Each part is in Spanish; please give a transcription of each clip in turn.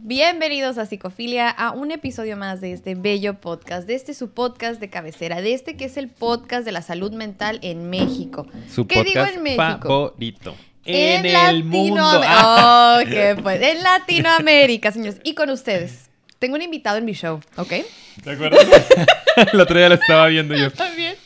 Bienvenidos a Psicofilia, a un episodio más de este bello podcast, de este su podcast de cabecera, de este que es el podcast de la salud mental en México. Su ¿Qué digo podcast en México? favorito. En, el mundo. Oh, qué pues. En Latinoamérica, señores. Y con ustedes. Tengo un invitado en mi show, ¿ok? ¿Te acuerdas? el otro día lo estaba viendo yo. También.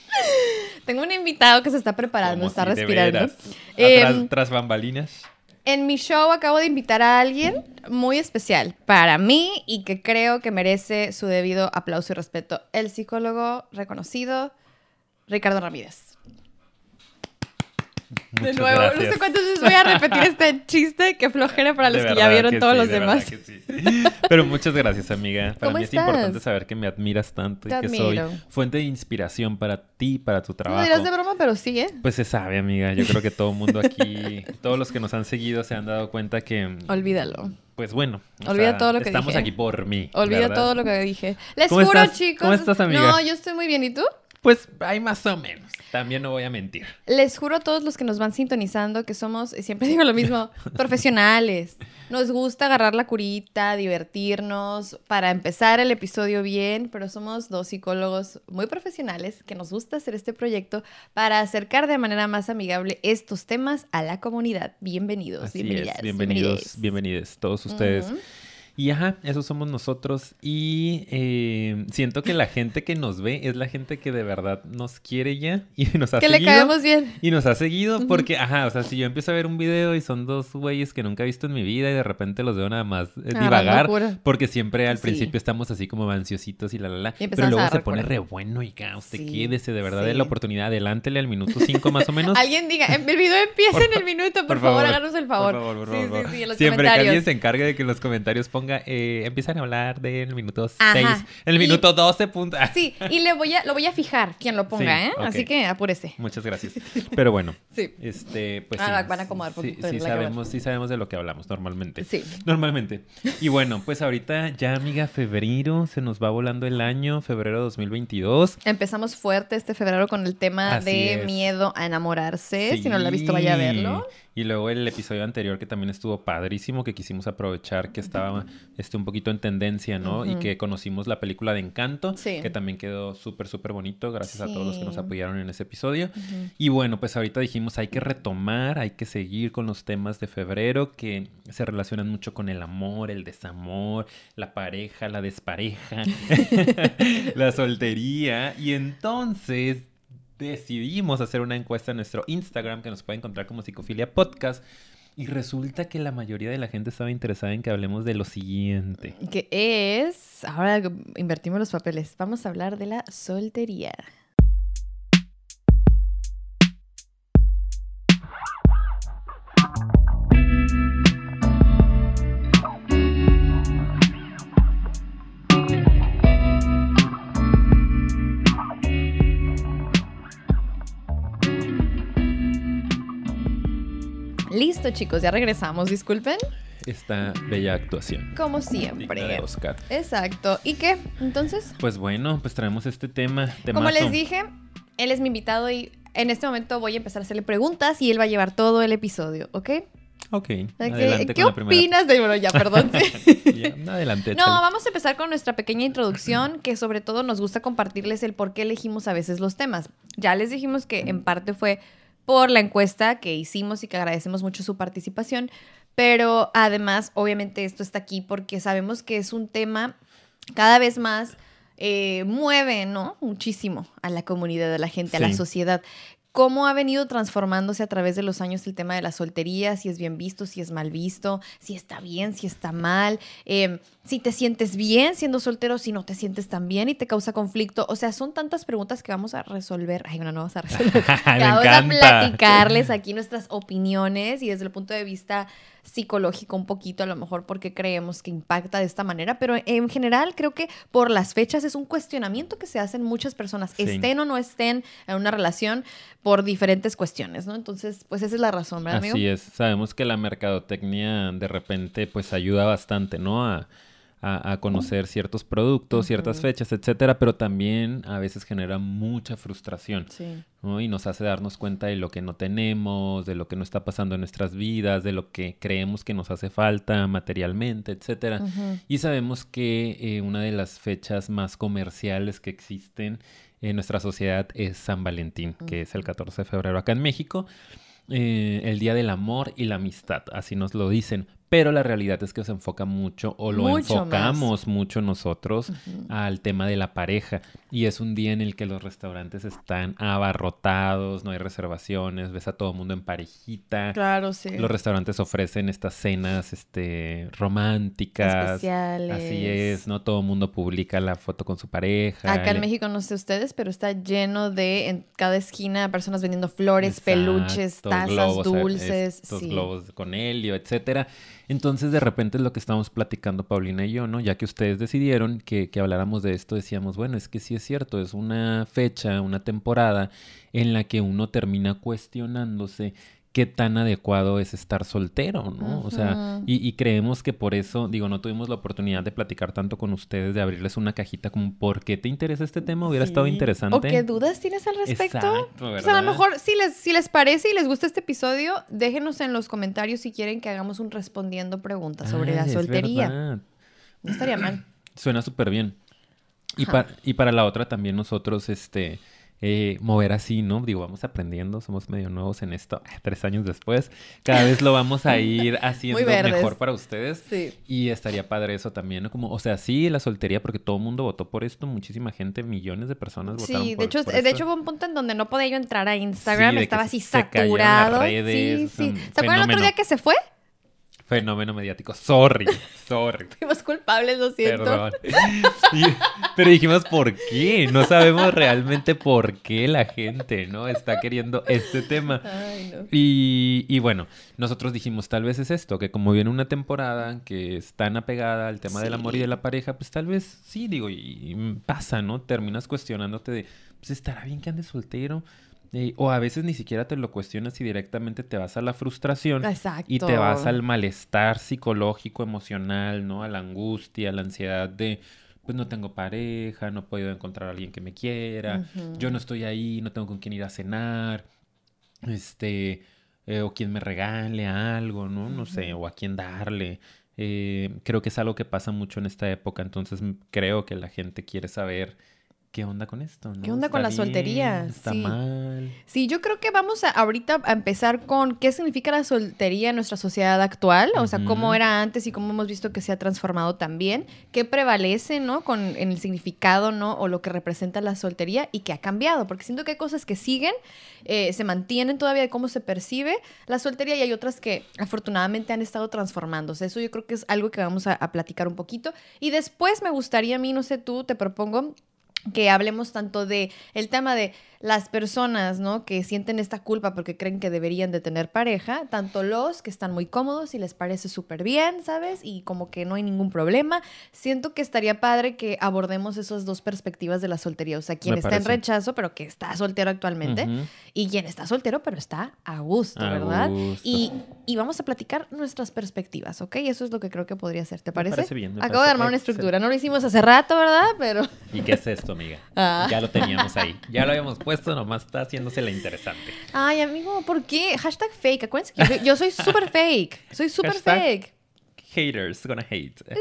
Tengo un invitado que se está preparando, Como está si de respirando. veras. Em, tras bambalinas. En mi show acabo de invitar a alguien muy especial para mí y que creo que merece su debido aplauso y respeto. El psicólogo reconocido, Ricardo Ramírez. De nuevo, no sé cuántas veces voy a repetir este chiste, que flojera para los De que ya vieron que todos sí, los de demás. que sí. Pero muchas gracias, amiga. Para ¿Cómo mí estás? es importante saber que me admiras tanto Te y que soy fuente de inspiración para ti, para tu No trabajo. dirás de broma, pero sí, ¿eh? Pues se sabe, amiga. Yo creo que todo el mundo aquí, todos los que nos han seguido se han dado cuenta que, Olvídalo. pues bueno, Olvida sea, todo lo que estamos dije. aquí por mí. Olvida ¿verdad? todo lo que dije. Les ¿Cómo juro, estás? chicos. ¿Cómo estás, amiga? No, yo estoy muy bien. ¿Y tú? Pues hay más o menos. También no voy a mentir. Les juro a todos los que nos van sintonizando que somos, y siempre digo lo mismo, profesionales. Nos gusta agarrar la curita, divertirnos, para empezar el episodio bien, pero somos dos psicólogos muy profesionales que nos gusta hacer este proyecto para acercar de manera más amigable estos temas a la comunidad. Bienvenidos, Así bienvenidas, es, bienvenidos, bienvenides. bienvenidos todos ustedes. Y ajá, esos somos nosotros. Y eh, siento que la gente que nos ve es la gente que de verdad nos quiere ya y nos ha Que le seguido. caemos bien. Y nos ha seguido porque, ajá, o sea, si yo empiezo a ver un video y son dos güeyes que nunca he visto en mi vida y de repente los veo nada más eh, Agarrando divagar, porque siempre al Sí. principio estamos así como ansiositos y la la la, pero luego se pone re bueno y ca, usted Sí, quédese, de verdad, de sí. la oportunidad, adelántele al minuto 5 más o menos. Alguien diga, el video empieza Por en el minuto, por, favor, háganos el favor. Por favor, por sí, favor. sí, sí, en los Siempre que alguien se encargue de que en los comentarios ponga, eh, empiezan a hablar del minuto 6, Ajá. el Y- minuto 12. punto- ah, Sí, y le voy a, lo voy a fijar quien lo ponga, Sí, ¿eh? Así que apúrese. Muchas gracias. Pero bueno, Sí. este, pues Ah, sí, van a acomodar sí, sí sabemos, sí sabemos de lo que hablamos normalmente. Sí. Normalmente. Y bueno, pues ahorita ya, amiga, febrero, se nos va volando el año, febrero 2022. Empezamos fuerte este febrero con el tema Así de es. miedo a enamorarse. Si no lo ha visto, vaya a verlo. Y luego el episodio anterior que también estuvo padrísimo, que quisimos aprovechar que estaba este, un poquito en tendencia, ¿no? Y que conocimos la película de Encanto, Sí. que también quedó súper, súper bonito, gracias a todos los que nos apoyaron en ese episodio. Y bueno, pues ahorita dijimos, hay que retomar, hay que seguir con los temas de febrero que se relacionan mucho con el amor, el desamor, la pareja, la despareja, la soltería. Y entonces decidimos hacer una encuesta en nuestro Instagram que nos puede encontrar como Psicofilia Podcast. Y resulta que la mayoría de la gente estaba interesada en que hablemos de lo siguiente. Que es. Ahora invertimos los papeles. Vamos a hablar de la soltería. Listo, chicos, ya regresamos. Disculpen. Esta bella actuación. Como siempre. Oscar. Exacto. ¿Y qué? Entonces, Pues bueno, pues traemos este tema. como les dije, él es mi invitado y en este momento voy a empezar a hacerle preguntas y él va a llevar todo el episodio, ¿ok? Ok, adelante ¿Qué con la opinas de... Bueno, ya, perdón. Ya, adelante, No, vamos a empezar con nuestra pequeña introducción, que sobre todo nos gusta compartirles el por qué elegimos a veces los temas. Ya les dijimos que en parte fue por la encuesta que hicimos y que agradecemos mucho su participación, pero además, obviamente, esto está aquí porque sabemos que es un tema cada vez más eh, mueve, ¿no? Muchísimo a la comunidad, a la gente, a la sociedad. ¿Cómo ha venido transformándose a través de los años el tema de la soltería? Si es bien visto, si es mal visto, si está bien, si está mal, eh, si te sientes bien siendo soltero, si no te sientes tan bien y te causa conflicto. O sea, son tantas preguntas que vamos a resolver. Ay, no, no vamos a resolver. vamos a platicarles aquí nuestras opiniones y desde el punto de vista psicológico un poquito, a lo mejor porque creemos que impacta de esta manera, pero en general creo que por las fechas es un cuestionamiento que se hacen muchas personas, Sí. estén o no estén en una relación por diferentes cuestiones, ¿no? Entonces, pues esa es la razón, ¿verdad, amigo? Así es, sabemos que la mercadotecnia de repente pues ayuda bastante, ¿no? A, a, conocer ciertos productos, ciertas fechas, etcétera, pero también a veces genera mucha frustración. Y nos hace darnos cuenta de lo que no tenemos, de lo que no está pasando en nuestras vidas, de lo que creemos que nos hace falta materialmente, etcétera. Y sabemos que eh, una de las fechas más comerciales que existen en nuestra sociedad es San Valentín, que es el 14 de febrero acá en México. Eh, el Día del Amor y la Amistad, así nos lo dicen pero la realidad es que se enfoca mucho o lo enfocamos mucho nosotros al tema de la pareja y es un día en el que los restaurantes están abarrotados, no hay reservaciones, ves a todo el mundo en parejita. Claro, sí. Los restaurantes ofrecen estas cenas este románticas. Especiales. Así es, no todo el mundo publica la foto con su pareja. Acá en México no sé ustedes, pero está lleno de en cada esquina personas vendiendo flores, peluches, tazas, dulces, estos globos con helio, etcétera. Entonces, de repente es lo que estamos platicando Paulina y yo, ¿no? Ya que ustedes decidieron que, que habláramos de esto, decíamos, bueno, es que sí es cierto, es una fecha, una temporada en la que uno termina cuestionándose qué tan adecuado es estar soltero, ¿no? O sea, y, creemos que por eso, digo, no tuvimos la oportunidad de platicar tanto con ustedes, de abrirles una cajita como, ¿por qué te interesa este tema? Hubiera estado interesante. ¿O qué dudas tienes al respecto? Exacto, ¿verdad? O sea, a lo mejor, si les, si les parece y les gusta este episodio, déjenos en los comentarios si quieren que hagamos un respondiendo preguntas sobre la soltería. No estaría mal. Suena súper bien. Y, y para la otra también nosotros, este eh, mover así, ¿no? Digo, vamos aprendiendo, somos medio nuevos en esto, tres años después, cada vez lo vamos a ir haciendo mejor para ustedes. Sí. Y estaría padre eso también, ¿no? Como, o sea, sí, la soltería, porque todo el mundo votó por esto, muchísima gente, millones de personas votaron sí, de hecho, de hecho hubo un punto en donde no podía yo entrar a Instagram, estaba así saturado. sí, sí. ¿Se acuerdan el otro día que se fue? Fenómeno mediático. Sorry, sorry. Fuimos culpables, lo siento. Perdón. pero dijimos, ¿por qué? No sabemos realmente por qué la gente, ¿no? Está queriendo este tema. Ay, no. y, y, bueno, nosotros dijimos, tal vez es esto, que como viene una temporada que es tan apegada al tema del amor y de la pareja, pues tal vez sí, digo, y, pasa, ¿no? Terminas cuestionándote de, pues estará bien que ande soltero o a veces ni siquiera te lo cuestionas y directamente te vas a la frustración y te vas al malestar psicológico, emocional, ¿no? A la angustia, a la ansiedad de, pues no tengo pareja, no puedo encontrar a alguien que me quiera, yo no estoy ahí, no tengo con quién ir a cenar, este, eh, o quien me regale algo, ¿no? No sé, o a quién darle. Eh, creo que es algo que pasa mucho en esta época, entonces creo que la gente quiere saber ¿qué onda con esto? ¿Qué onda con la soltería? Está mal. Sí, yo creo que vamos a, ahorita a empezar con qué significa la soltería en nuestra sociedad actual, o sea, cómo era antes y cómo hemos visto que se ha transformado también, qué prevalece, ¿no? Con en el significado, ¿no? O lo que representa la soltería y qué ha cambiado, porque siento que hay cosas que siguen, eh, se mantienen todavía de cómo se percibe la soltería y hay otras que afortunadamente han estado transformándose. Eso yo creo que es algo que vamos a, a platicar un poquito. Y después me gustaría a mí, no sé tú, te propongo que hablemos tanto de el tema de las personas, ¿no? Que sienten esta culpa porque creen que deberían de tener pareja, tanto los que están muy cómodos y les parece súper bien, ¿sabes? Y como que no hay ningún problema. Siento que estaría padre que abordemos esas dos perspectivas de la soltería, o sea, quien está en rechazo pero que está soltero actualmente y quien está soltero pero está a gusto, ¿verdad? Y, y, vamos a platicar nuestras perspectivas, ¿ok? Eso es lo que creo que podría ser, ¿te parece? parece bien. Acabo de armar una estructura, no lo hicimos hace rato, ¿verdad? Pero... ¿Y qué es esto, amiga? Ah. Ya lo teníamos ahí, ya lo habíamos puesto esto nomás está haciéndose la interesante. Ay, amigo, ¿por qué? Hashtag fake. Acuérdense que yo, soy súper fake. Soy súper fake haters gonna hate. Uh,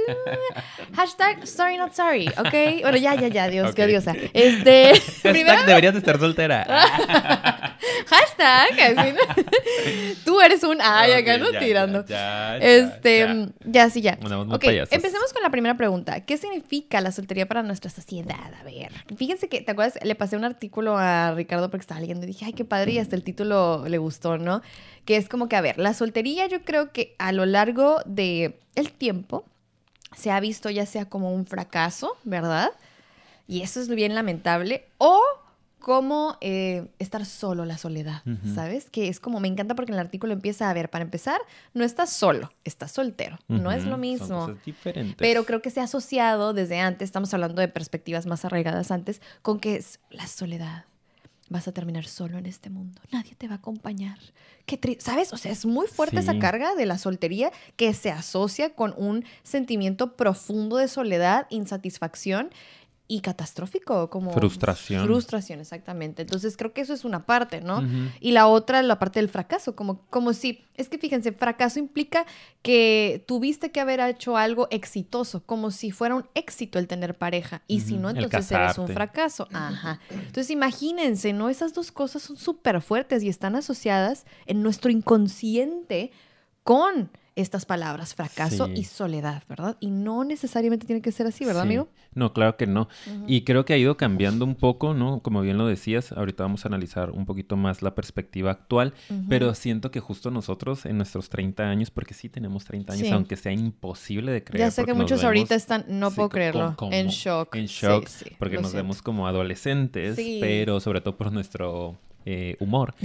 hashtag sorry not sorry, ¿ok? Bueno, ya, ya, ya, Dios, qué odiosa. Este, hashtag deberías de estar soltera. hashtag, así, Tú eres un ay, acá no tirando. Ya, ya, este, ya. sí, ya. ok, empecemos con la primera pregunta. ¿Qué significa la soltería para nuestra sociedad? A ver, fíjense que, ¿te acuerdas? Le pasé un artículo a Ricardo porque estaba leyendo y dije, ay, qué padre, y hasta el título le gustó, ¿no? Que es como que, a ver, la soltería yo creo que a lo largo de el tiempo se ha visto ya sea como un fracaso, ¿verdad? Y eso es bien lamentable. O como eh, estar solo, la soledad, ¿sabes? Que es como, me encanta porque en el artículo empieza a ver, para empezar, no estás solo, estás soltero. No es lo mismo. Son diferentes. Pero creo que se ha asociado desde antes, estamos hablando de perspectivas más arraigadas antes, con que es la soledad vas a terminar solo en este mundo. Nadie te va a acompañar. Qué ¿Sabes? O sea, es muy fuerte Sí. esa carga de la soltería que se asocia con un sentimiento profundo de soledad, insatisfacción y catastrófico, como Frustración. Frustración, exactamente. Entonces creo que eso es una parte, ¿no? Y la otra, la parte del fracaso, como, como si, es que fíjense, fracaso implica que tuviste que haber hecho algo exitoso, como si fuera un éxito el tener pareja. Y si no, entonces eres un fracaso. Ajá. Entonces imagínense, ¿no? Esas dos cosas son súper fuertes y están asociadas en nuestro inconsciente con estas palabras, fracaso Sí. y soledad, ¿verdad? Y no necesariamente tiene que ser así, ¿verdad, Sí. amigo? No, claro que no. Y creo que ha ido cambiando un poco, ¿no? Como bien lo decías, ahorita vamos a analizar un poquito más la perspectiva actual, pero siento que justo nosotros en nuestros 30 años, porque sí tenemos 30 años, Sí. aunque sea imposible de creer. Ya sé que muchos ahorita están, no puedo creerlo, como- en shock. En shock, porque nos siento. vemos como adolescentes, pero sobre todo por nuestro eh, humor.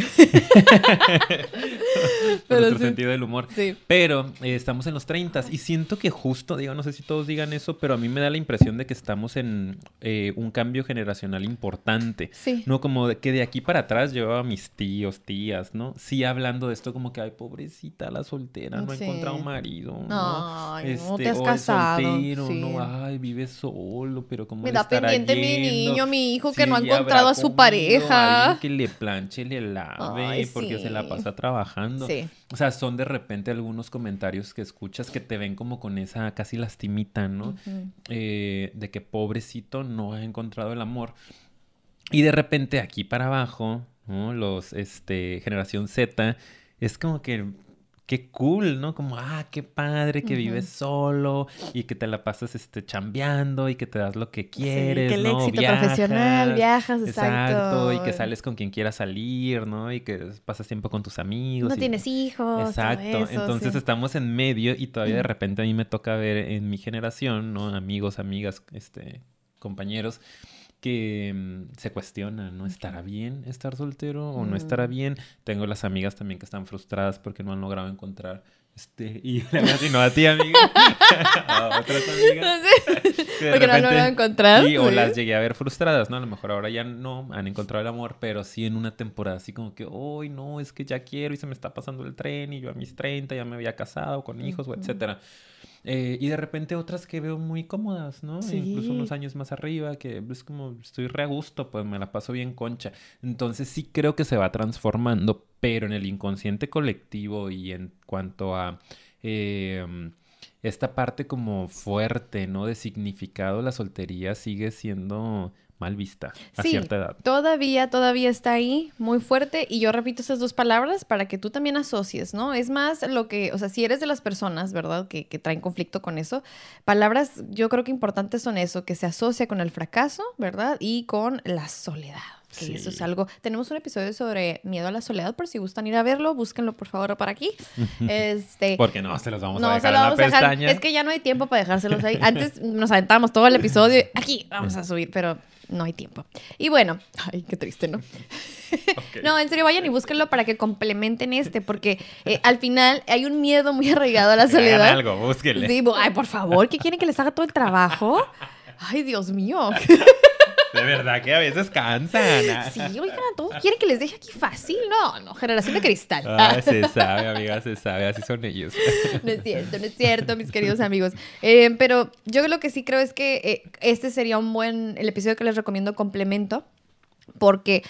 Pero nuestro sí. sentido del humor. Sí. Pero eh, estamos en los 30 y siento que justo, digo, no sé si todos digan eso, pero a mí me da la impresión de que estamos en eh, un cambio generacional importante. Sí. No como de que de aquí para atrás llevaba a mis tíos, tías, ¿no? Sí hablando de esto como que, ay, pobrecita la soltera, no ha encontrado marido, ¿no? Ay, no te has o el casado. soltero, no, ay, vive solo, pero como Me da pendiente mi niño, mi hijo, que no ha encontrado a su pareja. que le planche, le lave, Ay, porque se la pasa trabajando. Sí. O sea, son de repente algunos comentarios que escuchas que te ven como con esa casi lastimita, ¿no? Eh, de que pobrecito no ha encontrado el amor. Y de repente aquí para abajo, ¿no? Los, este, generación Z, es como que, qué cool, ¿no? Como, ah, qué padre que vives solo y que te la pasas, este, chambeando y que te das lo que Sí, quieres, que el ¿no? éxito profesional, viajas, Exacto, y que exacto. sales con quien quieras salir, ¿no? Y que pasas tiempo con tus amigos. No y- tienes hijos. Exacto, eso, entonces sí. estamos en medio y todavía de repente a mí me toca ver en mi generación, ¿no? Amigos, amigas, este, compañeros que mm, se cuestionan, ¿no? ¿Estará bien estar soltero o no estará Mm. bien? Tengo las amigas también que están frustradas porque no han logrado encontrar este y no a ti, amiga, a otras amigas. Porque no lo a encontrar. Sí, o sí. las llegué a ver frustradas, ¿no? A lo mejor ahora ya no han encontrado el amor, pero sí en una temporada así como que, hoy no, es que ya quiero y se me está pasando el tren y yo a mis 30 ya me había casado con hijos, o etcétera. Eh, y de repente otras que veo muy cómodas, ¿no? Sí. Incluso unos años más arriba, que es como estoy re a gusto, pues me la paso bien concha. Entonces sí creo que se va transformando, pero en el inconsciente colectivo y en cuanto a eh, esta parte como fuerte, ¿no? De significado, la soltería sigue siendo mal vista a Sí, cierta edad. Todavía, todavía está ahí, muy fuerte. Y yo repito esas dos palabras para que tú también asocies, ¿no? Es más lo que, o sea, si eres de las personas, ¿verdad? Que, que traen conflicto con eso, palabras yo creo que importantes son eso, que se asocia con el fracaso, ¿verdad? Y con la soledad. Que eso es algo. Tenemos un episodio sobre miedo a la soledad, por si gustan ir a verlo, búsquenlo por favor para aquí. Este. Porque no, se los vamos No, a se dejar lo en la vamos a dejar. pestaña. Es que ya no hay tiempo para dejárselos ahí. Antes nos aventábamos todo el episodio. y Aquí vamos a subir, pero no hay tiempo. Y bueno, ay, qué triste, ¿no? No, en serio, vayan y búsquenlo para que complementen este, porque eh, al final hay un miedo muy arraigado a la Que hagan soledad. algo, búsquenle. Sí, ay, por favor, ¿qué quieren que les haga todo el trabajo? Ay, Dios mío. De verdad que a veces cansan. Sí, oigan, todos quieren que les deje aquí fácil. No, no, generación de cristal. Ah, se sabe, amiga, se sabe, así son ellos. No es cierto, no es cierto, mis queridos amigos. Eh, pero yo lo que sí creo es que eh, este sería un buen, el episodio que les recomiendo complemento, porque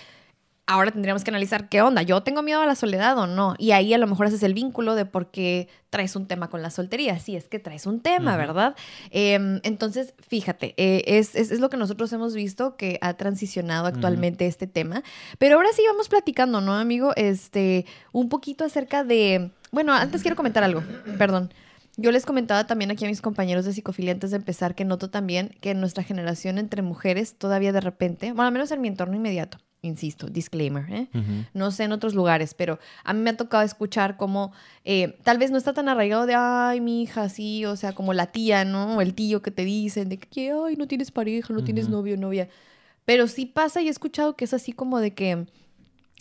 ahora tendríamos que analizar qué onda. ¿Yo tengo miedo a la soledad o no? Y ahí a lo mejor haces el vínculo de por qué traes un tema con la soltería. Sí, es que traes un tema. ¿verdad? Eh, entonces, fíjate, eh, es, es- es lo que nosotros hemos visto que ha transicionado actualmente este tema. Pero ahora sí vamos platicando, ¿no, amigo? Este, un poquito acerca de... Bueno, antes quiero comentar algo, perdón. Yo les comentaba también aquí a mis compañeros de psicofilia antes de empezar que noto también que en nuestra generación entre mujeres todavía de repente, bueno, al menos en mi entorno inmediato, insisto, disclaimer, ¿eh? No sé en otros lugares, pero a mí me ha tocado escuchar como eh, tal vez no está tan arraigado de, ay, mi hija, sí, o sea, como la tía, ¿no? O el tío que te dicen de que, ay, no tienes pareja, no tienes novio, novia. Pero sí pasa y he escuchado que es así como de que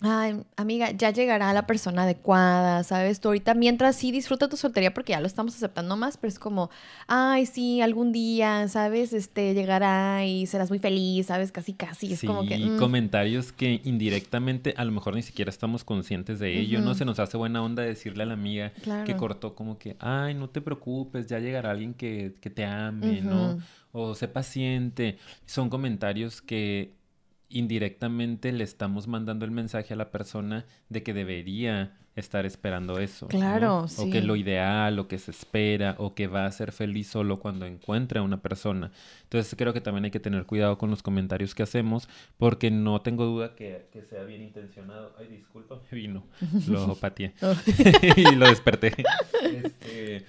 ay, amiga, ya llegará la persona adecuada, ¿sabes? Tú ahorita, mientras sí disfruta tu soltería porque ya lo estamos aceptando más, pero es como, ay, sí, algún día, ¿sabes? Este, llegará y serás muy feliz, ¿sabes? Casi, casi. Es sí, como que... mm, comentarios que indirectamente a lo mejor ni siquiera estamos conscientes de ello, ¿no? Se nos hace buena onda decirle a la amiga que cortó como que, ay, no te preocupes, ya llegará alguien que, que te ame, ¿no? O sé paciente. Son comentarios que indirectamente le estamos mandando el mensaje a la persona de que debería estar esperando eso. ¿no? Claro, O que sí. lo ideal, o que se espera, o que va a ser feliz solo cuando encuentre a una persona. Entonces creo que también hay que tener cuidado con los comentarios que hacemos, porque no tengo duda que, que sea bien intencionado. Ay, disculpa, me vino. Lo pateé. y lo desperté. Este,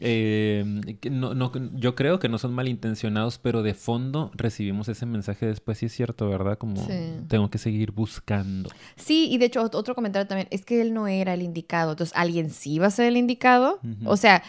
eh, no, no, yo creo que no son malintencionados, pero de fondo recibimos ese mensaje después, sí es cierto, ¿verdad? Como Sí. tengo que seguir buscando. Sí, y de hecho, ot- otro comentario también, es que él no era el indicado, entonces alguien sí va a ser el indicado. O sea,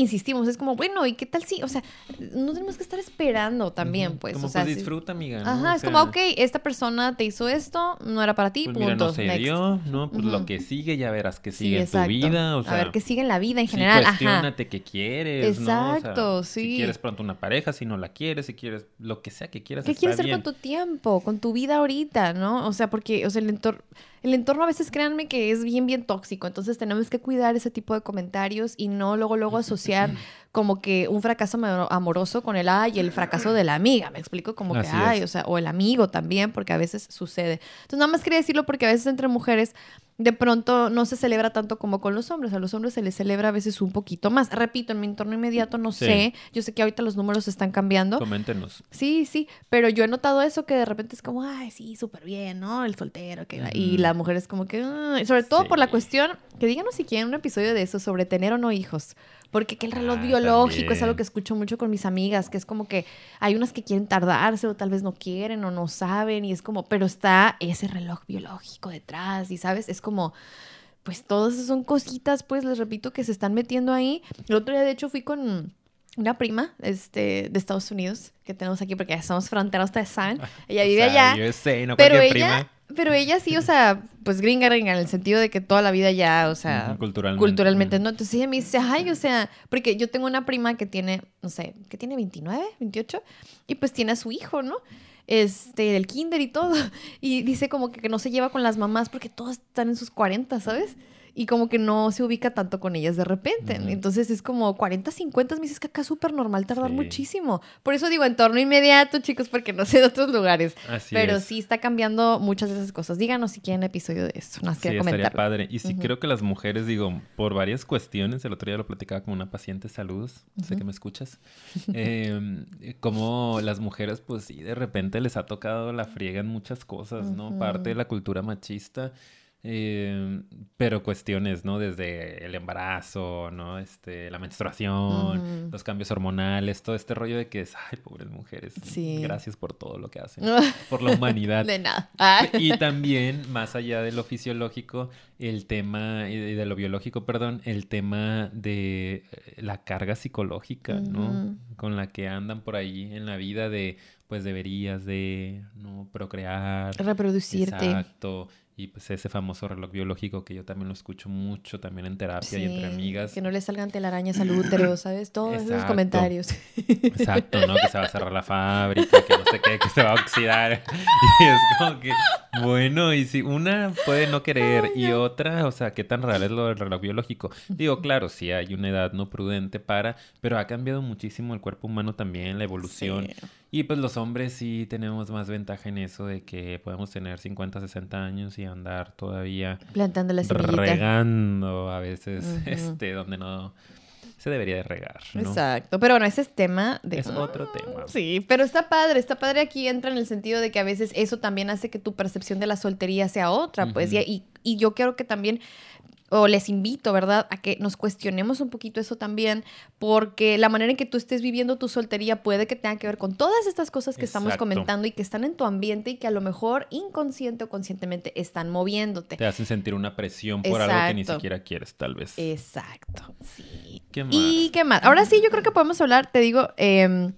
insistimos, es como, bueno, ¿y qué tal si? O sea, no tenemos que estar esperando también, pues. Como o sea, pues sí- disfruta, amiga. ¿no? Ajá, O es sea, como, ok, esta persona te hizo esto, no era para ti, Pues punto. mira, no se next. dio, ¿no? Pues lo que sigue, ya verás que Sí, sigue en tu exacto. vida. O sea, a ver, qué sigue en la vida en sí, general, cuestiónate qué quieres, ¿no? O sea, Exacto, Si sí. quieres pronto una pareja, si no la quieres, si quieres lo que sea que quieras, ¿Qué quieres hacer bien. con tu tiempo, con tu vida ahorita, no? O sea, porque, o sea, el entorno, el entorno a veces, créanme que es bien, bien tóxico. Entonces tenemos que cuidar ese tipo de comentarios y no luego, luego asociar como que un fracaso amor- amoroso con el ay, el fracaso de la amiga. Me explico como que ay, es. o sea, o el amigo también, porque a veces sucede. Entonces, nada más quería decirlo porque a veces entre mujeres de pronto no se celebra tanto como con los hombres. A los hombres se les celebra a veces un poquito más. Repito, en mi entorno inmediato no Sí. sé. Yo sé que ahorita los números están cambiando. Coméntenos. Sí, sí, pero yo he notado eso que de repente es como, ay, sí, súper bien, ¿no? El soltero, que va-". y la mujer es como que, "Ay", sobre todo por la cuestión, que díganos si quieren un episodio de eso sobre tener o no hijos, porque que el reloj Ah, biológico es algo que escucho mucho con mis amigas, que es como que hay unas que quieren tardarse o tal vez no quieren o no saben y es como, pero está ese reloj biológico detrás y sabes, es como... Pues todas son cositas, pues les repito, que se están metiendo ahí. El otro día, de hecho, fui con una prima este, de Estados Unidos que tenemos aquí, porque ya somos fronteras, ustedes saben. Ella O vive sea, allá. USA, no pero ella, prima. Pero ella sí, o sea, pues gringa, gringa, en el sentido de que toda la vida ya, o sea, culturalmente. culturalmente. ¿no? Entonces ella me dice, ay, o sea, porque yo tengo una prima que tiene, no sé, que tiene 29, 28, y pues tiene a su hijo, ¿no? Este, del kinder y todo. Y dice como que, que no se lleva con las mamás porque todas están en sus 40, ¿sabes? Y como que no se ubica tanto con ellas de repente. Entonces es como 40, 50, me dices que acá es súper normal tardar Sí. muchísimo. Por eso digo entorno inmediato, chicos, porque no sé de otros lugares. Así Pero es. sí está cambiando muchas de esas cosas. Díganos si quieren episodio de esto. Más Sí, quería estaría comentar. padre. Y sí creo que las mujeres, digo, por varias cuestiones, el otro día lo platicaba con una paciente, saludos, sé que me escuchas, eh, como las mujeres, pues sí, de repente les ha tocado la friega en muchas cosas, ¿no? Parte de la cultura machista. Eh, pero cuestiones, ¿no? Desde el embarazo, ¿no? Este, la menstruación, los cambios hormonales, todo este rollo de que es, ay, pobres mujeres, Sí. gracias por todo lo que hacen, por la humanidad. De nada. Ah. Y también, más allá de lo fisiológico, el tema, y de lo biológico, perdón, el tema de eh, la carga psicológica, ¿no? Con la que andan por ahí en la vida de, pues deberías de, ¿no? Procrear. Reproducirte. Exacto. Y pues ese famoso reloj biológico que yo también lo escucho mucho, también en terapia y entre amigas. Que no le salgan telarañas al útero, ¿sabes? Todos esos Exacto. comentarios. Exacto, ¿no? Que se va a cerrar la fábrica, que no sé qué, que se va a oxidar. Y es como que, bueno, y si una puede no querer y otra, o sea, ¿qué tan real es lo del reloj biológico? Digo, claro, sí hay una edad no prudente para, pero ha cambiado muchísimo el cuerpo humano también, la evolución. Sí. Y pues los hombres sí tenemos más ventaja en eso de que podemos tener 50, 60 años y andar todavía Plantando la semillita. regando a veces, este, donde no se debería de regar, ¿no? Exacto. Pero bueno, ese es tema de... Es otro tema. Sí, pero está padre, está padre aquí entra en el sentido de que a veces eso también hace que tu percepción de la soltería sea otra, pues, y, y yo quiero que también, o les invito, ¿verdad?, a que nos cuestionemos un poquito eso también, porque la manera en que tú estés viviendo tu soltería puede que tenga que ver con todas estas cosas que estamos comentando y que están en tu ambiente y que a lo mejor inconsciente o conscientemente están moviéndote. Te hacen sentir una presión por algo que ni siquiera quieres, tal vez. Exacto, sí. ¿Qué más? ¿Y qué más? Ahora sí, yo creo que podemos hablar, te digo, em,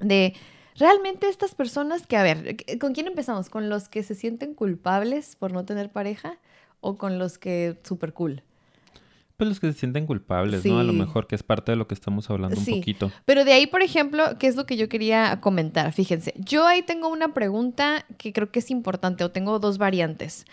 de realmente estas personas que, a ver, ¿con quién empezamos? ¿Con los que se sienten culpables por no tener pareja o con los que súper cool? Pues los que se sienten culpables, ¿no? A lo mejor que es parte de lo que estamos hablando un poquito. Pero de ahí, por ejemplo, ¿qué es lo que yo quería comentar? Fíjense, yo ahí tengo una pregunta que creo que es importante o tengo dos variantes.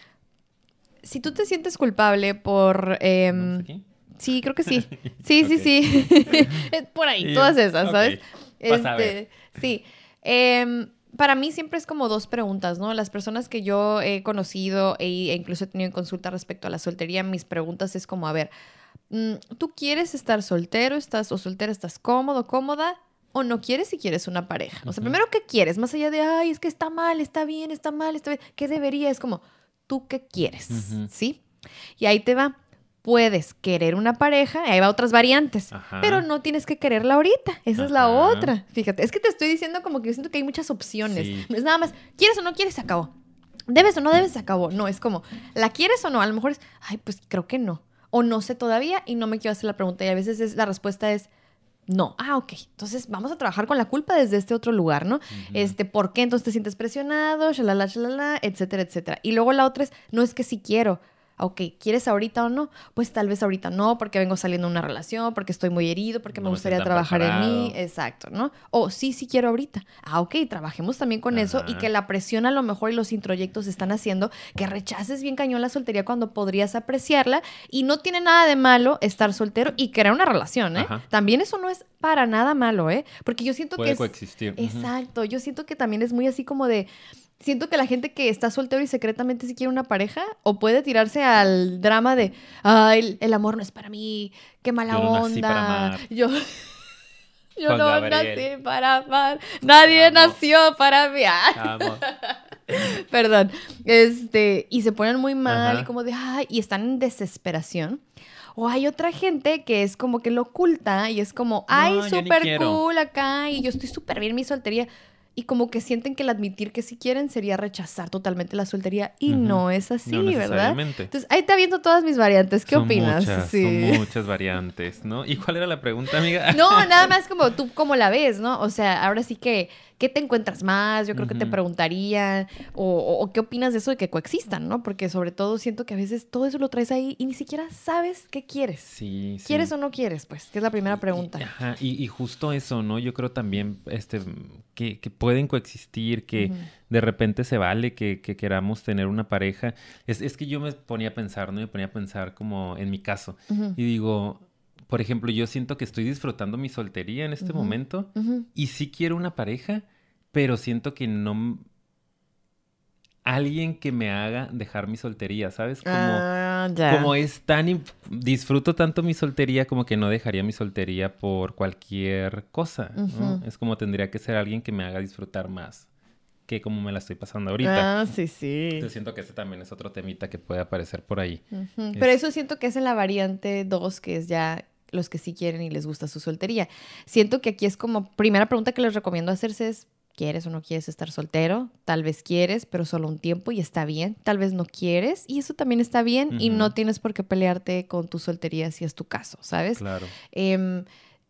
Si tú te sientes culpable por... Eh, sí, creo que sí. Sí, sí, sí. por ahí, todas esas, ¿sabes? Este, sí. Eh, para mí siempre es como dos preguntas, ¿no? Las personas que yo he conocido e, e, incluso he tenido en consulta respecto a la soltería, mis preguntas es como, a ver, mm, ¿tú quieres estar soltero, estás o soltera, estás cómodo, cómoda? ¿O no quieres si quieres una pareja? O sea, primero, ¿qué quieres? Más allá de, ay, es que está mal, está bien, está mal, está bien. ¿Qué debería? Es como, ¿tú qué quieres? ¿Sí? Y ahí te va puedes querer una pareja, ahí va otras variantes, pero no tienes que quererla ahorita, esa es la otra. Fíjate, es que te estoy diciendo como que yo siento que hay muchas opciones. No es nada más, ¿quieres o no quieres? Se acabó. ¿Debes o no debes? Se acabó. No, es como, ¿la quieres o no? A lo mejor es, ay, pues creo que no. O no sé todavía y no me quiero hacer la pregunta. Y a veces es, la respuesta es, no. Ah, ok. Entonces vamos a trabajar con la culpa desde este otro lugar, ¿no? Este, ¿por qué entonces te sientes presionado? Shalala, shalala, etcétera, etcétera. Y luego la otra es, no es que sí quiero ok, ¿quieres ahorita o no? Pues tal vez ahorita no, porque vengo saliendo de una relación, porque estoy muy herido, porque me gustaría trabajar en mí, exacto, ¿no? O sí, sí quiero ahorita. Ah, ok, trabajemos también con eso y que la presión a lo mejor y los introyectos están haciendo que rechaces bien cañón la soltería cuando podrías apreciarla y no tiene nada de malo estar soltero y crear una relación, ¿eh? También eso no es para nada malo, ¿eh? Porque yo siento que es... coexistir. Exacto, yo siento que también es muy así como de siento que la gente que está soltero y secretamente si quiere una pareja o puede tirarse al drama de, ay, el amor no es para mí, qué mala yo onda. Nací para amar. Yo, yo no nací para amar. Nadie nació para mí. Perdón. Este, y se ponen muy mal y como de, ay, y están en desesperación. O hay otra gente que es como que lo oculta y es como, ay, súper cool acá y yo estoy súper bien en mi soltería y como que sienten que el admitir que si quieren sería rechazar totalmente la soltería y no es así, ¿verdad? Entonces, ahí te viendo todas mis variantes. ¿Qué opinas? Muchas, Son muchas variantes, ¿no? ¿Y cuál era la pregunta, amiga? No, nada más como tú cómo la ves, ¿no? O sea, ahora sí que ¿qué te encuentras más? Yo creo que te preguntaría, o, qué opinas de eso de que coexistan, ¿no? Porque sobre todo siento que a veces todo eso lo traes ahí y ni siquiera sabes qué quieres. Sí, sí. ¿Quieres o no quieres? Pues, que es la primera pregunta. Y, ajá, y, justo eso, ¿no? Yo creo también este, que, pueden coexistir, que de repente se vale que, queramos tener una pareja. Es, es, que yo me ponía a pensar, ¿no? Me ponía a pensar como en mi caso. Y digo, por ejemplo, yo siento que estoy disfrutando mi soltería en este momento y sí quiero una pareja, pero siento que no... Alguien que me haga dejar mi soltería, ¿sabes? Como, ah, como es tan... Disfruto tanto mi soltería como que no dejaría mi soltería por cualquier cosa, ¿no? Es como tendría que ser alguien que me haga disfrutar más que como me la estoy pasando ahorita. Ah, sí, sí. Yo siento que ese también es otro temita que puede aparecer por ahí. Pero eso siento que es en la variante 2, que es ya los que sí quieren y les gusta su soltería. Siento que aquí es como, primera pregunta que les recomiendo hacerse es, ¿quieres o no quieres estar soltero? Tal vez quieres, pero solo un tiempo y está bien. Tal vez no quieres y eso también está bien y no tienes por qué pelearte con tu soltería si es tu caso, ¿sabes? Claro. Em,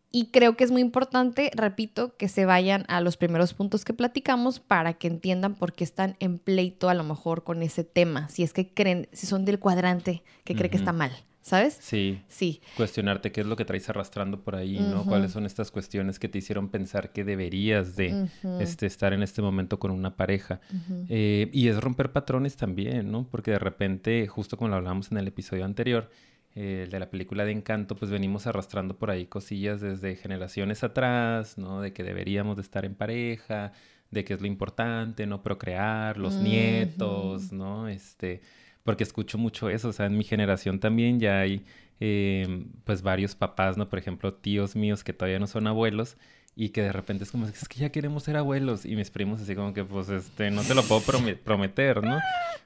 y creo que es muy importante, repito, que se vayan a los primeros puntos que platicamos para que entiendan por qué están en pleito a lo mejor con ese tema. Si es que creen, si son del cuadrante que cree que está mal. ¿Sabes? Sí. Sí. Cuestionarte qué es lo que traes arrastrando por ahí, ¿no? ¿Cuáles son estas cuestiones que te hicieron pensar que deberías de este, estar en este momento con una pareja? Eh, y es romper patrones también, ¿no? Porque de repente, justo como lo hablamos en el episodio anterior, eh, de la película de Encanto, pues venimos arrastrando por ahí cosillas desde generaciones atrás, ¿no? De que deberíamos de estar en pareja, de que es lo importante, ¿no? Procrear, los nietos, ¿no? Este porque escucho mucho eso, o sea, en mi generación también ya hay em, pues varios papás, ¿no? Por ejemplo, tíos míos que todavía no son abuelos y que de repente es como, es que ya queremos ser abuelos y mis primos así como que pues este, no te lo puedo prometer, ¿no?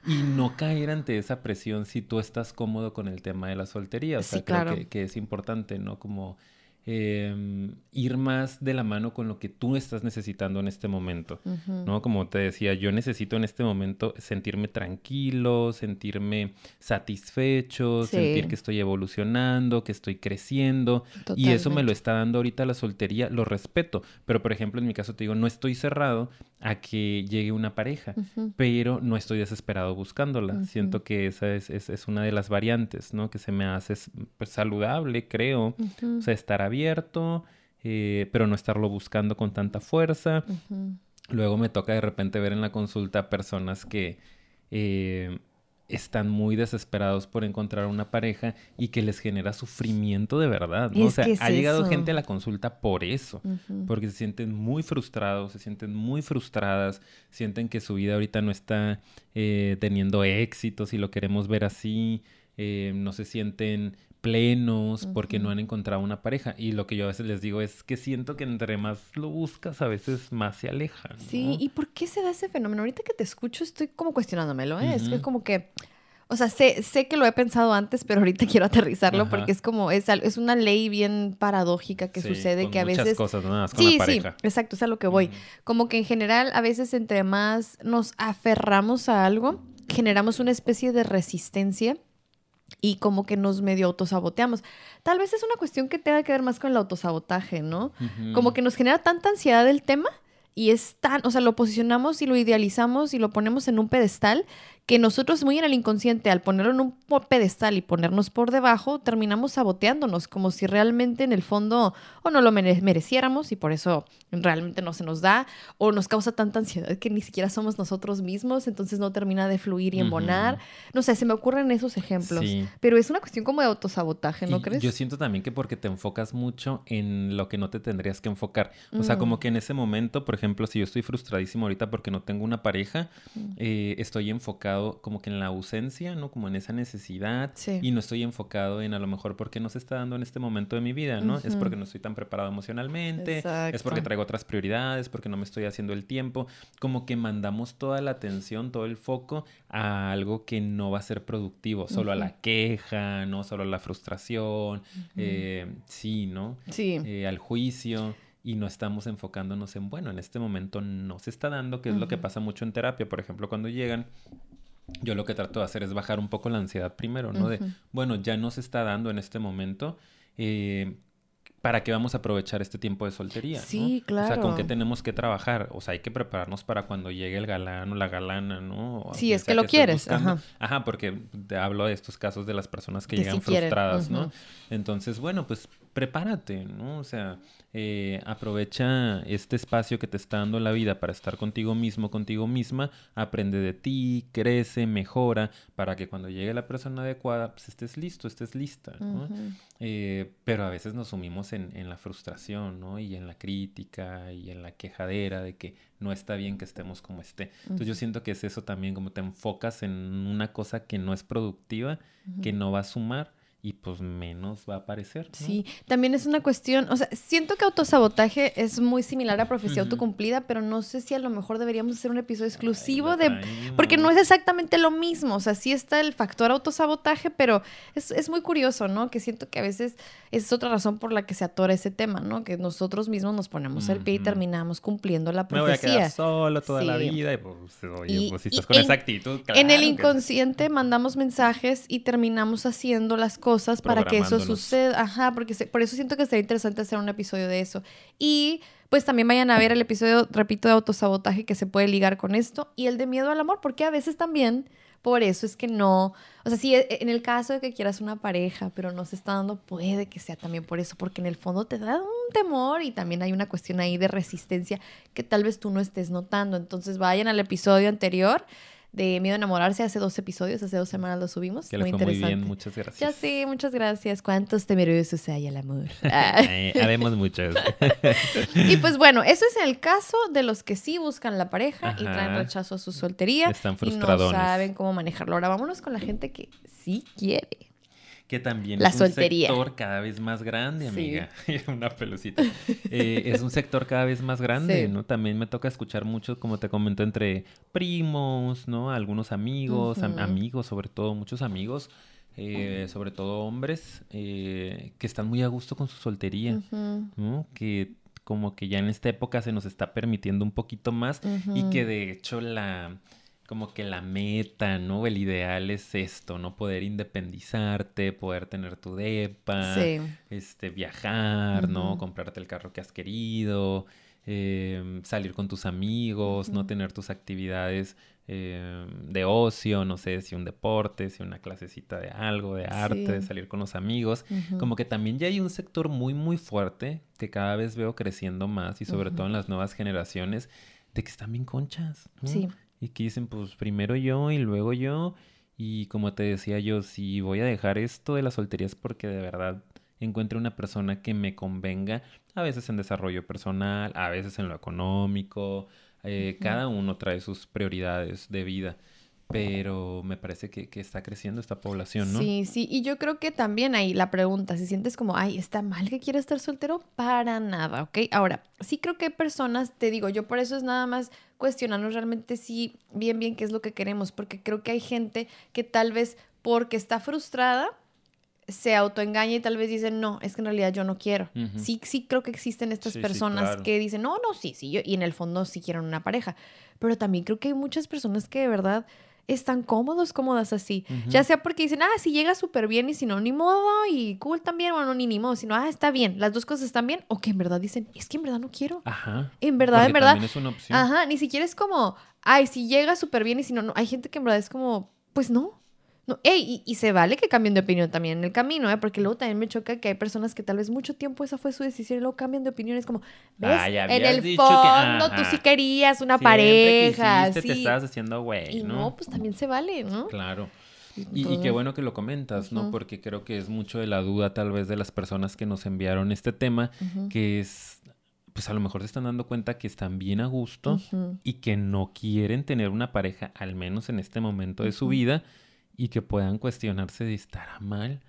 Y no caer ante esa presión si tú estás cómodo con el tema de la soltería, o sea, creo que, que, es importante, ¿no? Como Em, ir más de la mano con lo que tú estás necesitando en este momento, ¿no? Como te decía, yo necesito en este momento sentirme tranquilo, sentirme satisfecho, sentir que estoy evolucionando, que estoy creciendo y eso me lo está dando ahorita la soltería, lo respeto, pero por ejemplo en mi caso te digo, no estoy cerrado a que llegue una pareja, pero no estoy desesperado buscándola, siento que esa es, es, una de las variantes, ¿no? Que se me hace pues, saludable, creo, o sea, estar abierto, eh, pero no estarlo buscando con tanta fuerza. Luego me toca de repente ver en la consulta personas que eh, están muy desesperados por encontrar una pareja y que les genera sufrimiento de verdad, ¿no? o sea, ha llegado gente a la consulta por eso, porque se sienten muy frustrados, se sienten muy frustradas, sienten que su vida ahorita no está eh, teniendo éxito, si lo queremos ver así, no se sienten plenos porque no han encontrado una pareja. Y lo que yo a veces les digo es que siento que entre más lo buscas, a veces más se alejan. Sí, ¿y por qué se da ese fenómeno? Ahorita que te escucho estoy como cuestionándomelo, ¿eh? Es como que... O sea, sé, sé que lo he pensado antes, pero ahorita quiero aterrizarlo porque es como, es, es una ley bien paradójica que sucede que a veces... cosas, ¿no? con sí, sí, exacto, es a lo que voy. Como que en general, a veces entre más nos aferramos a algo, generamos una especie de resistencia y como que nos medio autosaboteamos. Tal vez es una cuestión que tenga que ver más con el autosabotaje, ¿no? Como que nos genera tanta ansiedad el tema y es tan, o sea, lo posicionamos y lo idealizamos y lo ponemos en un pedestal que nosotros muy en el inconsciente, al ponerlo en un pedestal y ponernos por debajo, terminamos saboteándonos, como si realmente en el fondo o no lo mereciéramos y por eso realmente no se nos da, o nos causa tanta ansiedad que ni siquiera somos nosotros mismos, entonces no termina de fluir y embonar. No sé, se me ocurren esos ejemplos, pero es una cuestión como de autosabotaje, ¿no crees? Yo siento también que porque te enfocas mucho en lo que no te tendrías que enfocar. O sea, como mm. que en ese momento, por ejemplo, si yo estoy frustradísimo ahorita porque no tengo una pareja, eh, estoy enfocado como que en la ausencia, ¿no? Como en esa necesidad. Y no estoy enfocado en a lo mejor por qué no se está dando en este momento de mi vida, ¿no? Es porque no estoy tan preparado emocionalmente, es porque traigo otras prioridades, porque no me estoy haciendo el tiempo. Como que mandamos toda la atención, todo el foco a algo que no va a ser productivo, solo a la queja, ¿no? Solo a la frustración, eh, sí, ¿no? Sí. Eh, al juicio y no estamos enfocándonos en, bueno, en este momento no se está dando, que es lo que pasa mucho en terapia, por ejemplo, cuando llegan yo lo que trato de hacer es bajar un poco la ansiedad primero, ¿no? De, bueno, ya no se está dando en este momento. Eh, ¿Para qué vamos a aprovechar este tiempo de soltería? Sí, claro. O sea, ¿con qué tenemos que trabajar? O sea, hay que prepararnos para cuando llegue el galán o la galana, ¿no? sí, es que lo quieres. Ajá. Ajá, porque te hablo de estos casos de las personas que, llegan frustradas, ¿no? Entonces, bueno, pues prepárate, ¿no? O sea, eh, aprovecha este espacio que te está dando la vida para estar contigo mismo, contigo misma, aprende de ti, crece, mejora, para que cuando llegue la persona adecuada, pues estés listo, estés lista, ¿no? Eh, pero a veces nos sumimos en, en, la frustración, ¿no? Y en la crítica y en la quejadera de que no está bien que estemos como esté. Entonces yo siento que es eso también, como te enfocas en una cosa que no es productiva, que no va a sumar y pues menos va a aparecer. Sí, también es una cuestión, o sea, siento que autosabotaje es muy similar a profecía autocumplida, pero no sé si a lo mejor deberíamos hacer un episodio exclusivo de... Porque no es exactamente lo mismo, o sea, sí está el factor autosabotaje, pero es, es muy curioso, ¿no? Que siento que a veces es otra razón por la que se atora ese tema, ¿no? Que nosotros mismos nos ponemos el pie y terminamos cumpliendo la profecía. Me voy a quedar solo toda la vida y pues, oye, pues si estás con esa actitud, claro En el inconsciente mandamos mensajes y terminamos haciendo las cosas cosas para que eso suceda. Ajá, porque por eso siento que sería interesante hacer un episodio de eso. Y pues también vayan a ver el episodio, repito, de autosabotaje que se puede ligar con esto y el de miedo al amor, porque a veces también por eso es que no, o sea, si en el caso de que quieras una pareja, pero no se está dando, puede que sea también por eso, porque en el fondo te da un temor y también hay una cuestión ahí de resistencia que tal vez tú no estés notando. Entonces vayan al episodio anterior de Miedo a enamorarse hace dos episodios, hace dos semanas lo subimos. Que muy interesante. Muy bien, muchas gracias. Ya sí, muchas gracias. ¿Cuántos temerosos hay al amor? eh, haremos muchos. y pues bueno, eso es el caso de los que sí buscan la pareja y traen rechazo a su soltería. Están frustrados. Y no saben cómo manejarlo. Ahora vámonos con la gente que sí quiere que también es un sector cada vez más grande, amiga. Una pelucita. Eh, es un sector cada vez más grande, ¿no? También me toca escuchar mucho, como te comento, entre primos, ¿no? Algunos amigos, amigos, sobre todo, muchos amigos eh, sobre todo hombres, eh, que están muy a gusto con su soltería, ¿no? Que como que ya en esta época se nos está permitiendo un poquito más y que de hecho la como que la meta, ¿no? El ideal es esto, ¿no? Poder independizarte, poder tener tu depa, este, viajar, ¿no? Comprarte el carro que has querido, em, salir con tus amigos, no tener tus actividades em, de ocio, no sé, si un deporte, si una clasecita de algo, de arte, de salir con los amigos. Como que también ya hay un sector muy, muy fuerte que cada vez veo creciendo más y sobre todo en las nuevas generaciones de que están bien conchas. Sí y que dicen, pues primero yo y luego yo. Y como te decía yo, si voy a dejar esto de la soltería es porque de verdad encuentre una persona que me convenga, a veces en desarrollo personal, a veces en lo económico, eh, cada uno trae sus prioridades de vida pero me parece que, está creciendo esta población, ¿no? Sí, sí, y yo creo que también ahí la pregunta, si sientes como, ay, ¿está mal que quiera estar soltero? Para nada, ¿ok? Ahora, sí creo que hay personas, te digo, yo por eso es nada más cuestionarnos realmente si bien, bien qué es lo que queremos, porque creo que hay gente que tal vez porque está frustrada, se autoengaña y tal vez dice, no, es que en realidad yo no quiero. Sí, sí creo que existen estas personas que dicen, no, no, sí, sí, yo, y en el fondo sí quieren una pareja. Pero también creo que hay muchas personas que de verdad están cómodos, cómodas así. Ya sea porque dicen, ah, si llega súper bien y si no, ni modo, y cool también, bueno, ni ni modo, sino, ah, está bien, las dos cosas están bien, o que en verdad dicen, es que en verdad no quiero. Ajá. En verdad, en verdad. Es una opción. Ajá, ni siquiera es como, ay, si llega súper bien y si no, no. Hay gente que en verdad es como, pues no. No, ey, y, se vale que cambien de opinión también en el camino, ¿eh? Porque luego también me choca que hay personas que tal vez mucho tiempo esa fue su decisión y luego cambian de opinión. Es como, ¿ves? Ah, en el fondo tú sí querías una pareja. Sí. te estabas haciendo güey, Y no, pues también se vale, ¿no? Claro. Y, qué bueno que lo comentas, ¿no? Porque creo que es mucho de la duda tal vez de las personas que nos enviaron este tema, que es, pues a lo mejor se están dando cuenta que están bien a gusto y que no quieren tener una pareja, al menos en este momento de su vida y que puedan cuestionarse de estará mal.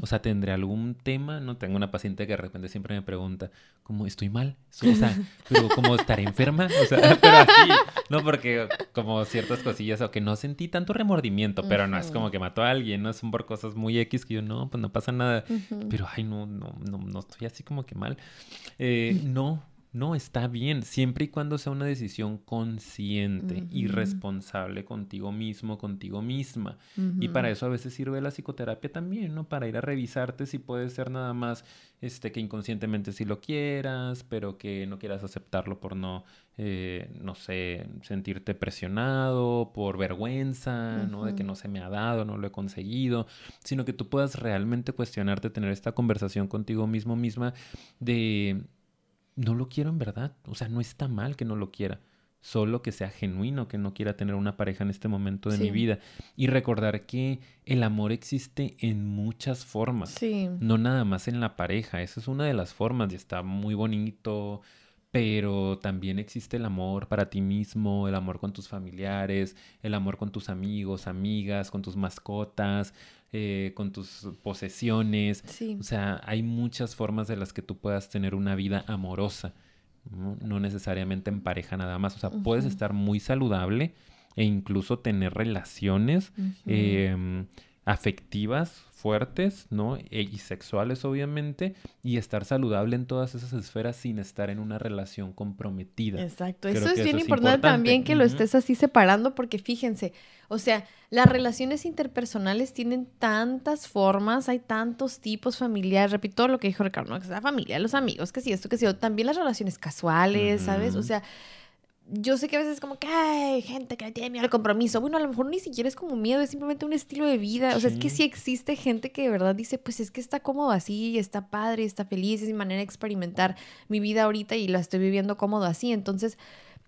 O sea, tendré algún tema. No tengo una paciente que de repente siempre me pregunta, ¿cómo estoy mal? O sea, pero como estaré enferma. O sea, pero así, no porque como ciertas cosillas o que no sentí tanto remordimiento, pero no es como que mató a alguien, no son por cosas muy X que yo no, pues no pasa nada. Pero ay, no, no, no, no estoy así como que mal. Eh, no, no, está bien, siempre y cuando sea una decisión consciente y responsable contigo mismo, contigo misma. Y para eso a veces sirve la psicoterapia también, ¿no? Para ir a revisarte si puede ser nada más este, que inconscientemente sí lo quieras, pero que no quieras aceptarlo por no, eh, no sé, sentirte presionado, por vergüenza, ¿no? De que no se me ha dado, no lo he conseguido, sino que tú puedas realmente cuestionarte, tener esta conversación contigo mismo misma de no lo quiero en verdad. O sea, no está mal que no lo quiera. Solo que sea genuino, que no quiera tener una pareja en este momento de mi vida. Y recordar que el amor existe en muchas formas. Sí. No nada más en la pareja. Esa es una de las formas y está muy bonito. Pero también existe el amor para ti mismo, el amor con tus familiares, el amor con tus amigos, amigas, con tus mascotas, eh, con tus posesiones. O sea, hay muchas formas de las que tú puedas tener una vida amorosa, no, necesariamente en pareja nada más. O sea, puedes estar muy saludable e incluso tener relaciones afectivas fuertes, ¿no? E, y sexuales, obviamente, y estar saludable en todas esas esferas sin estar en una relación comprometida. Exacto, eso es bien importante, también que lo estés así separando, porque fíjense, o sea, las relaciones interpersonales tienen tantas formas, hay tantos tipos familiares, repito lo que dijo Ricardo, ¿no? que es la familia, los amigos, que sí, esto, que sí, también las relaciones casuales, ¿sabes? O sea, yo sé que a veces es como que hay gente que tiene miedo al compromiso. Bueno, a lo mejor ni siquiera es como miedo, es simplemente un estilo de vida. O sea, es que sí existe gente que de verdad dice, pues es que está cómodo así, está padre, está feliz, es mi manera de experimentar mi vida ahorita y la estoy viviendo cómodo así. Entonces,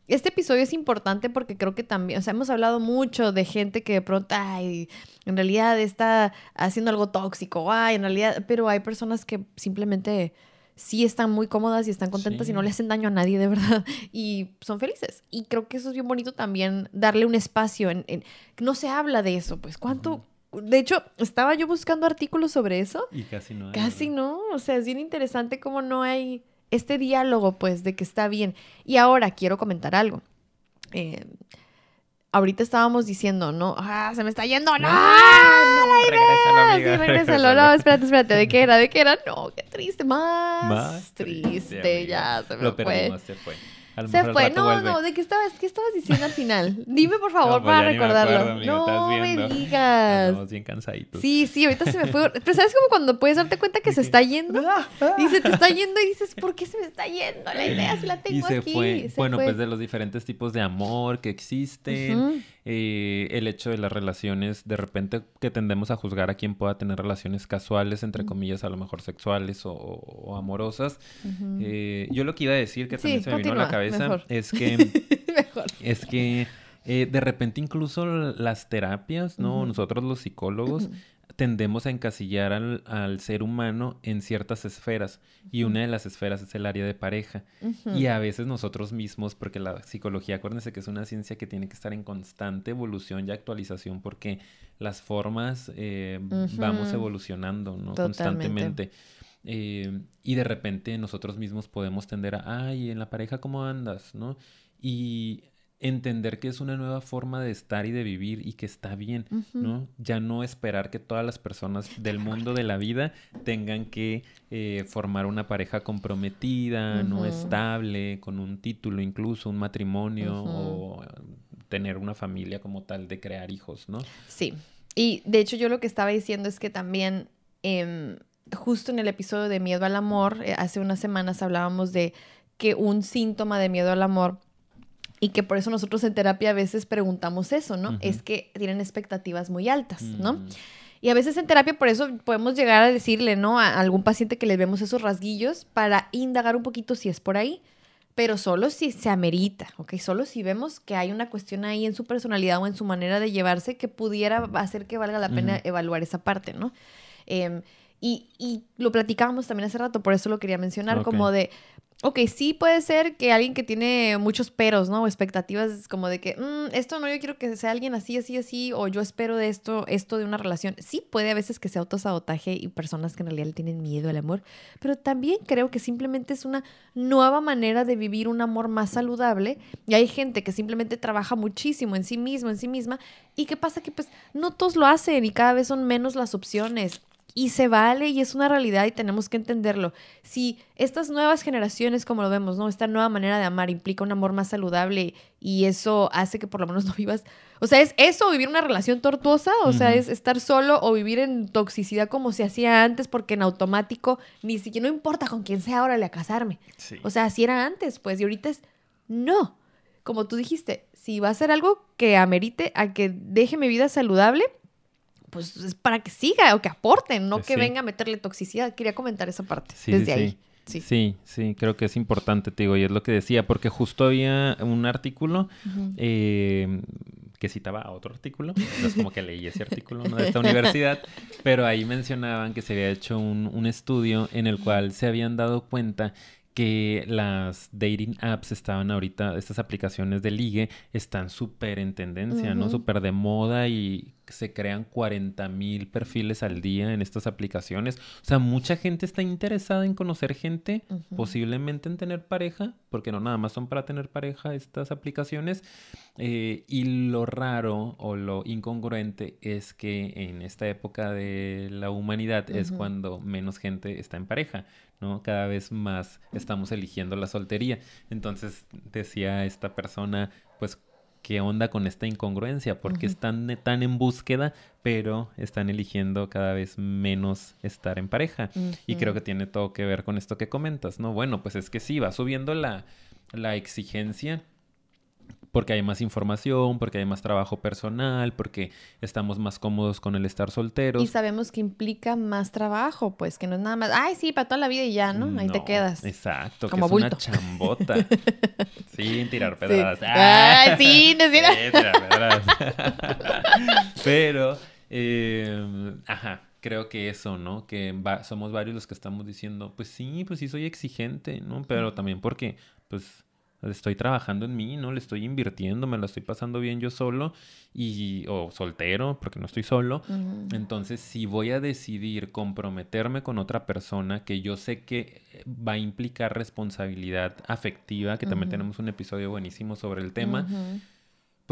este episodio es importante porque creo que también, o sea, hemos hablado mucho de gente que de pronto, ay, en realidad está haciendo algo tóxico, ay, en realidad, pero hay personas que simplemente sí están muy cómodas y están contentas y no le hacen daño a nadie de verdad y son felices. Y creo que eso es bien bonito también, darle un espacio. En, no se habla de eso, pues cuánto... De hecho, estaba yo buscando artículos sobre eso. Y casi no. Hay, casi no. O sea, es bien interesante cómo no hay este diálogo, pues, de que está bien. Y ahora quiero comentar algo. Eh, ahorita estábamos diciendo, no, ah, se me está yendo, no, no, la regrésalo, idea. Sí, regrésalo, no, espérate, espérate, ¿de qué era? ¿De qué era? No, qué triste, más, Más triste, amiga. ya se me Lo fue. perdimos, se fue. A lo Se mejor fue, no, vuelve. no, ¿de qué estabas, qué estabas diciendo al final? Dime por favor No, pues para me recordarlo. acuerdo, amiga, estás no me digas. Andamos bien cansaditos. Sí, sí, ahorita se me fue. Pero ¿sabes como cuando puedes darte cuenta que se está yendo? Y se te está yendo y dices, ¿por qué se me está yendo? La idea si la tengo y se aquí. fue. Se bueno, fue. pues de los diferentes tipos de amor que existen, Ujú. Eh, el hecho de las relaciones, de repente que tendemos a juzgar a quien pueda tener relaciones casuales, entre comillas, a lo mejor sexuales o, o amorosas. Eh, yo lo que iba a decir, que también se me vino a la cabeza, mejor. es que Mejor. es que eh, de repente incluso las terapias, ¿no? Nosotros los psicólogos tendemos a encasillar al, al ser humano en ciertas esferas y una de las esferas es el área de pareja. Y a veces nosotros mismos, porque la psicología, acuérdense que es una ciencia que tiene que estar en constante evolución y actualización porque las formas eh, vamos evolucionando, ¿no? Totalmente. Constantemente. Eh, y de repente nosotros mismos podemos tender a, ay, en la pareja, ¿cómo andas? ¿No? Y entender que es una nueva forma de estar y de vivir y que está bien. ¿no? Ya no esperar que todas las personas del mundo de la vida tengan que eh, formar una pareja comprometida, no estable, con un título incluso, un matrimonio o eh, tener una familia como tal de crear hijos, ¿no? Sí. Y de hecho yo lo que estaba diciendo es que también em, justo en el episodio de Miedo al Amor, eh, hace unas semanas hablábamos de que un síntoma de miedo al amor y que por eso nosotros en terapia a veces preguntamos eso, ¿no? Es que tienen expectativas muy altas, ¿no? Mm, Y a veces en terapia por eso podemos llegar a decirle, ¿no? A algún paciente que les vemos esos rasguillos para indagar un poquito si es por ahí, pero solo si se amerita, ¿ok? Solo si vemos que hay una cuestión ahí en su personalidad o en su manera de llevarse que pudiera hacer que valga la pena evaluar esa parte, ¿no? Em, y, y lo platicábamos también hace rato, por eso lo quería mencionar, como de, ok, sí puede ser que alguien que tiene muchos peros, ¿no? O expectativas como de que, "Mm, esto no, yo quiero que sea alguien así, así, así, o yo espero de esto, esto de una relación. Sí puede a veces que sea autosabotaje y personas que en realidad le tienen miedo al amor, pero también creo que simplemente es una nueva manera de vivir un amor más saludable y hay gente que simplemente trabaja muchísimo en sí mismo, en sí misma, y qué pasa que pues no todos lo hacen y cada vez son menos las opciones. Y se vale y es una realidad y tenemos que entenderlo. Si estas nuevas generaciones, como lo vemos, ¿no? Esta nueva manera de amar implica un amor más saludable y eso hace que por lo menos no vivas. O sea, es eso, vivir una relación tortuosa, o sea, es estar solo o vivir en toxicidad como se hacía antes, porque en automático ni siquiera no importa con quién sea, órale a casarme. sí. O sea, así era antes, pues, y ahorita es no. Como tú dijiste, si va a ser algo que amerite a que deje mi vida saludable, pues es para que siga o que aporten, no Pues que sí. venga a meterle toxicidad. Quería comentar esa parte Sí, desde sí, ahí. sí. Sí. Creo que es importante, te digo, y es lo que decía, porque justo había un artículo eh, que citaba a otro artículo, no es como que leí ese artículo ¿no? de esta universidad, pero ahí mencionaban que se había hecho un, un estudio en el cual se habían dado cuenta que las dating apps estaban ahorita, estas aplicaciones de ligue, están súper en tendencia, ¿no? Súper de moda y se crean 40 mil perfiles al día en estas aplicaciones. O sea, mucha gente está interesada en conocer gente, posiblemente en tener pareja, porque no nada más son para tener pareja estas aplicaciones. Eh, y lo raro o lo incongruente es que en esta época de la humanidad es cuando menos gente está en pareja, ¿no? Cada vez más estamos eligiendo la soltería. Entonces decía esta persona, pues, ¿qué onda con esta incongruencia? Porque están tan en búsqueda, pero están eligiendo cada vez menos estar en pareja. Y creo que tiene todo que ver con esto que comentas, ¿no? Bueno, pues es que sí, va subiendo la, la exigencia porque hay más información, porque hay más trabajo personal, porque estamos más cómodos con el estar solteros. Y sabemos que implica más trabajo, pues, que no es nada más, ay, sí, para toda la vida y ya, ¿no? Ahí te No, quedas. Exacto, Como que es una chambota. Sin tirar Sí. pedradas. Ay, sí, no. Sí, tirar pedradas. Pero, eh, ajá, creo que eso, ¿no? Que va- somos varios los que estamos diciendo, pues sí, pues sí soy exigente, ¿no? Pero también porque, pues, estoy trabajando en mí, ¿no? Le estoy invirtiendo, me lo estoy pasando bien yo solo y, o soltero, porque no estoy solo. Entonces, si voy a decidir comprometerme con otra persona que yo sé que va a implicar responsabilidad afectiva, que también tenemos un episodio buenísimo sobre el tema.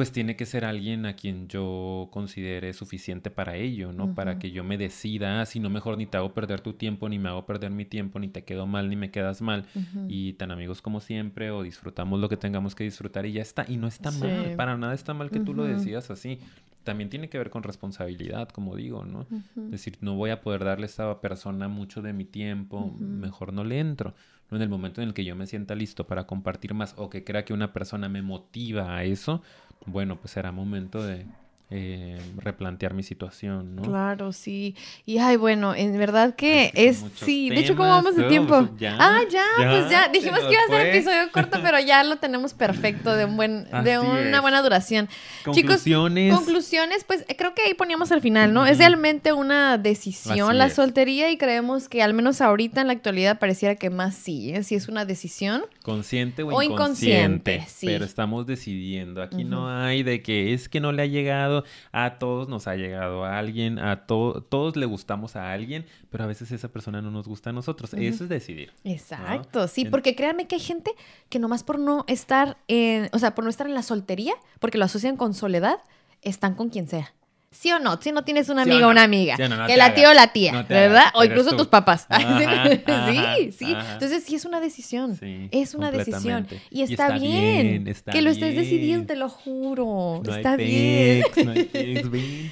Pues tiene que ser alguien a quien yo considere suficiente para ello, ¿no? Para que yo me decida, ah, si no mejor ni te hago perder tu tiempo, ni me hago perder mi tiempo, ni te quedo mal, ni me quedas mal. Y tan amigos como siempre, o disfrutamos lo que tengamos que disfrutar y ya está. Y no está mal, para nada está mal que tú lo decidas así. También tiene que ver con responsabilidad, como digo, ¿no? Es decir, no voy a poder darle a esta persona mucho de mi tiempo, mejor no le entro. En el momento en el que yo me sienta listo para compartir más o que crea que una persona me motiva a eso, bueno, pues será momento de, eh, replantear mi situación, ¿no? Claro, sí. Y ay, bueno, en verdad que es, sí, de hecho, ¿cómo vamos de tiempo? ¿Ya? Ah, ya, pues ya, dijimos que iba a ser episodio corto, pero ya lo tenemos perfecto, de un buen, de una buena duración. Conclusiones. Chicos, conclusiones, pues creo que ahí poníamos al final, ¿no? Es realmente una decisión la soltería y creemos que al menos ahorita en la actualidad pareciera que más sí, ¿eh? Si es una decisión. Consciente o, inconsciente. sí. Pero estamos decidiendo. Aquí no hay de que es que no le ha llegado a todos nos ha llegado a alguien, a todos le gustamos a alguien, pero a veces esa persona no nos gusta a nosotros. Eso es decidir. Exacto, sí, porque créanme que hay gente que nomás por no estar en, o sea, por no estar en la soltería, porque lo asocian con soledad, están con quien sea. ¿Sí o no? Si no tienes una amiga o una amiga. que la tía o la tía, ¿verdad? o incluso tus papás. sí, sí. Entonces sí es una decisión. es una decisión. Y está, bien, que lo estés decidiendo, te lo juro. está bien.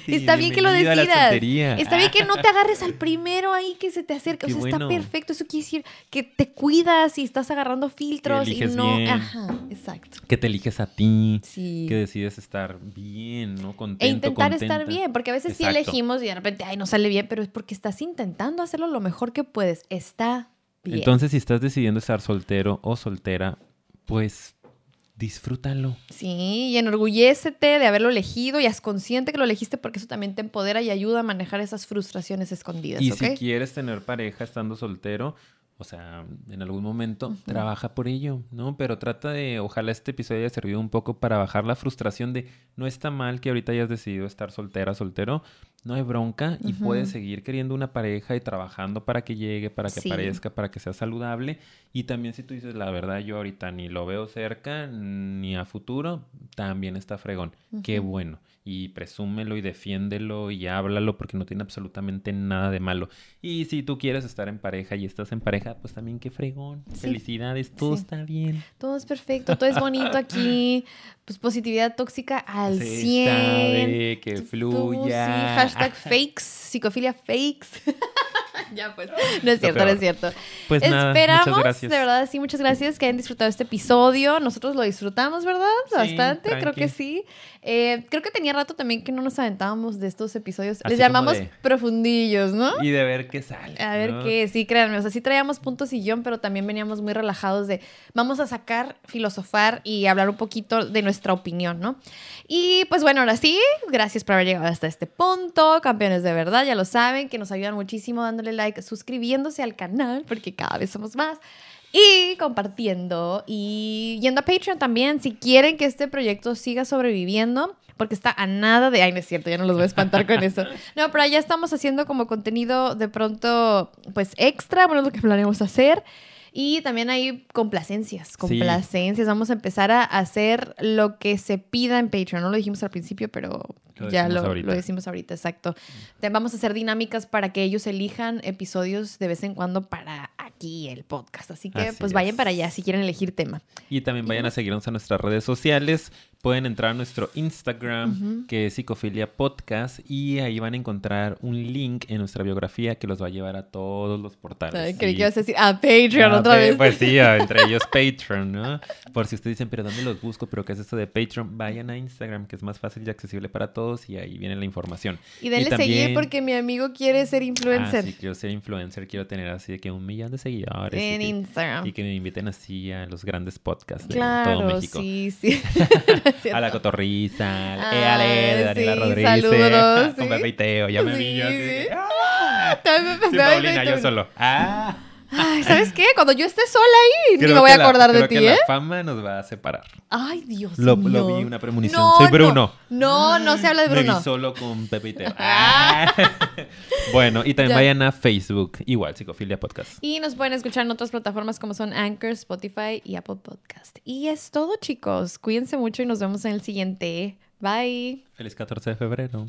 está bien que lo decidas. Está bien que no te agarres al primero ahí que se te acerca. o sea, está perfecto. Eso quiere decir que te cuidas y estás agarrando filtros y no. Ajá, exacto. Que te eliges a ti. Que decides estar bien, ¿no? Contento. E intentar estar bien, porque a veces sí elegimos y de repente, ay, no sale bien, pero es porque estás intentando hacerlo lo mejor que puedes. Está bien. Entonces, si estás decidiendo estar soltero o soltera, pues disfrútalo. Sí, y enorgullécete de haberlo elegido y haz consciente que lo elegiste porque eso también te empodera y ayuda a manejar esas frustraciones escondidas. Y si quieres tener pareja estando soltero, o sea, en algún momento trabaja por ello, ¿no? Pero trata de, ojalá este episodio haya servido un poco para bajar la frustración de no está mal que ahorita hayas decidido estar soltera, soltero, no hay bronca y puedes seguir queriendo una pareja y trabajando para que llegue, para que aparezca, para que sea saludable. Y también si tú dices, la verdad, yo ahorita ni lo veo cerca, ni a futuro, también está fregón. Qué bueno y presúmelo y defiéndelo y háblalo porque no tiene absolutamente nada de malo. Y si tú quieres estar en pareja y estás en pareja, pues también qué fregón. Felicidades, todo está bien. Todo es perfecto, todo es bonito aquí. Pues positividad tóxica al Se 100. que fluya. sí, hashtag fakes, psicofilia fakes. ya pues, no es cierto, no es cierto. Pues Esperamos, muchas gracias. de verdad, sí, muchas gracias que hayan disfrutado este episodio. Nosotros lo disfrutamos, ¿verdad? Bastante, creo que sí. Eh, creo que tenía rato también que no nos aventábamos de estos episodios. Les llamamos profundillos, ¿no? Y de ver qué sale. A ver qué, sí, créanme. O sea, sí traíamos puntos y guion, pero también veníamos muy relajados de vamos a sacar, filosofar y hablar un poquito de nuestra opinión, ¿no? Y pues bueno, ahora sí, gracias por haber llegado hasta este punto. Campeones de verdad, ya lo saben, que nos ayudan muchísimo dándole like, suscribiéndose al canal, porque cada vez somos más. Y compartiendo y yendo a Patreon también si quieren que este proyecto siga sobreviviendo, porque está a nada de... Ay, no es cierto, ya no los voy a espantar con eso. No, pero ya estamos haciendo como contenido de pronto, pues extra, bueno, es lo que planeamos hacer. Y también hay complacencias, complacencias. Vamos a empezar a hacer lo que se pida en Patreon. No lo dijimos al principio, pero ya lo, lo, decimos ahorita, exacto. Vamos a hacer dinámicas para que ellos elijan episodios de vez en cuando para aquí el podcast. Así que pues vayan para allá si quieren elegir tema. Y también vayan a seguirnos a nuestras redes sociales pueden entrar a nuestro Instagram, que es Psicofilia Podcast, y ahí van a encontrar un link en nuestra biografía que los va a llevar a todos los portales. Ay, creí que ibas a decir a Patreon otra vez. Pues sí, entre ellos Patreon, ¿no? Por si ustedes dicen, pero ¿dónde los busco? ¿Pero qué es esto de Patreon? Vayan a Instagram, que es más fácil y accesible para todos, y ahí viene la información. Y denle seguir porque mi amigo quiere ser influencer. Ah, sí, quiero ser influencer, quiero tener así de que un millón de seguidores. En Instagram. Y que me inviten así a los grandes podcasts de todo México. Sí, sí. a la cotorriza, al ah, Ale, de Daniela Rodríguez. Saludos. Con Pepe y Teo, ya me vi yo así. ¡Ah! Sin Paulina, yo solo. ¡Ah! Ay, ¿sabes qué? Cuando yo esté sola ahí, ni Creo me voy a la- acordar de ti, que ¿eh? La fama nos va a separar. Ay, Dios Lo, mío. lo vi una premonición. No, Soy no. Bruno. No, no se habla de Me Bruno. vi solo con Pepe y Teo. Ah. bueno, y también Ya. vayan a Facebook, igual, Psicofilia Podcast. Y nos pueden escuchar en otras plataformas como son Anchor, Spotify y Apple Podcast. Y es todo, chicos. Cuídense mucho y nos vemos en el siguiente. Bye. Feliz 14 de febrero.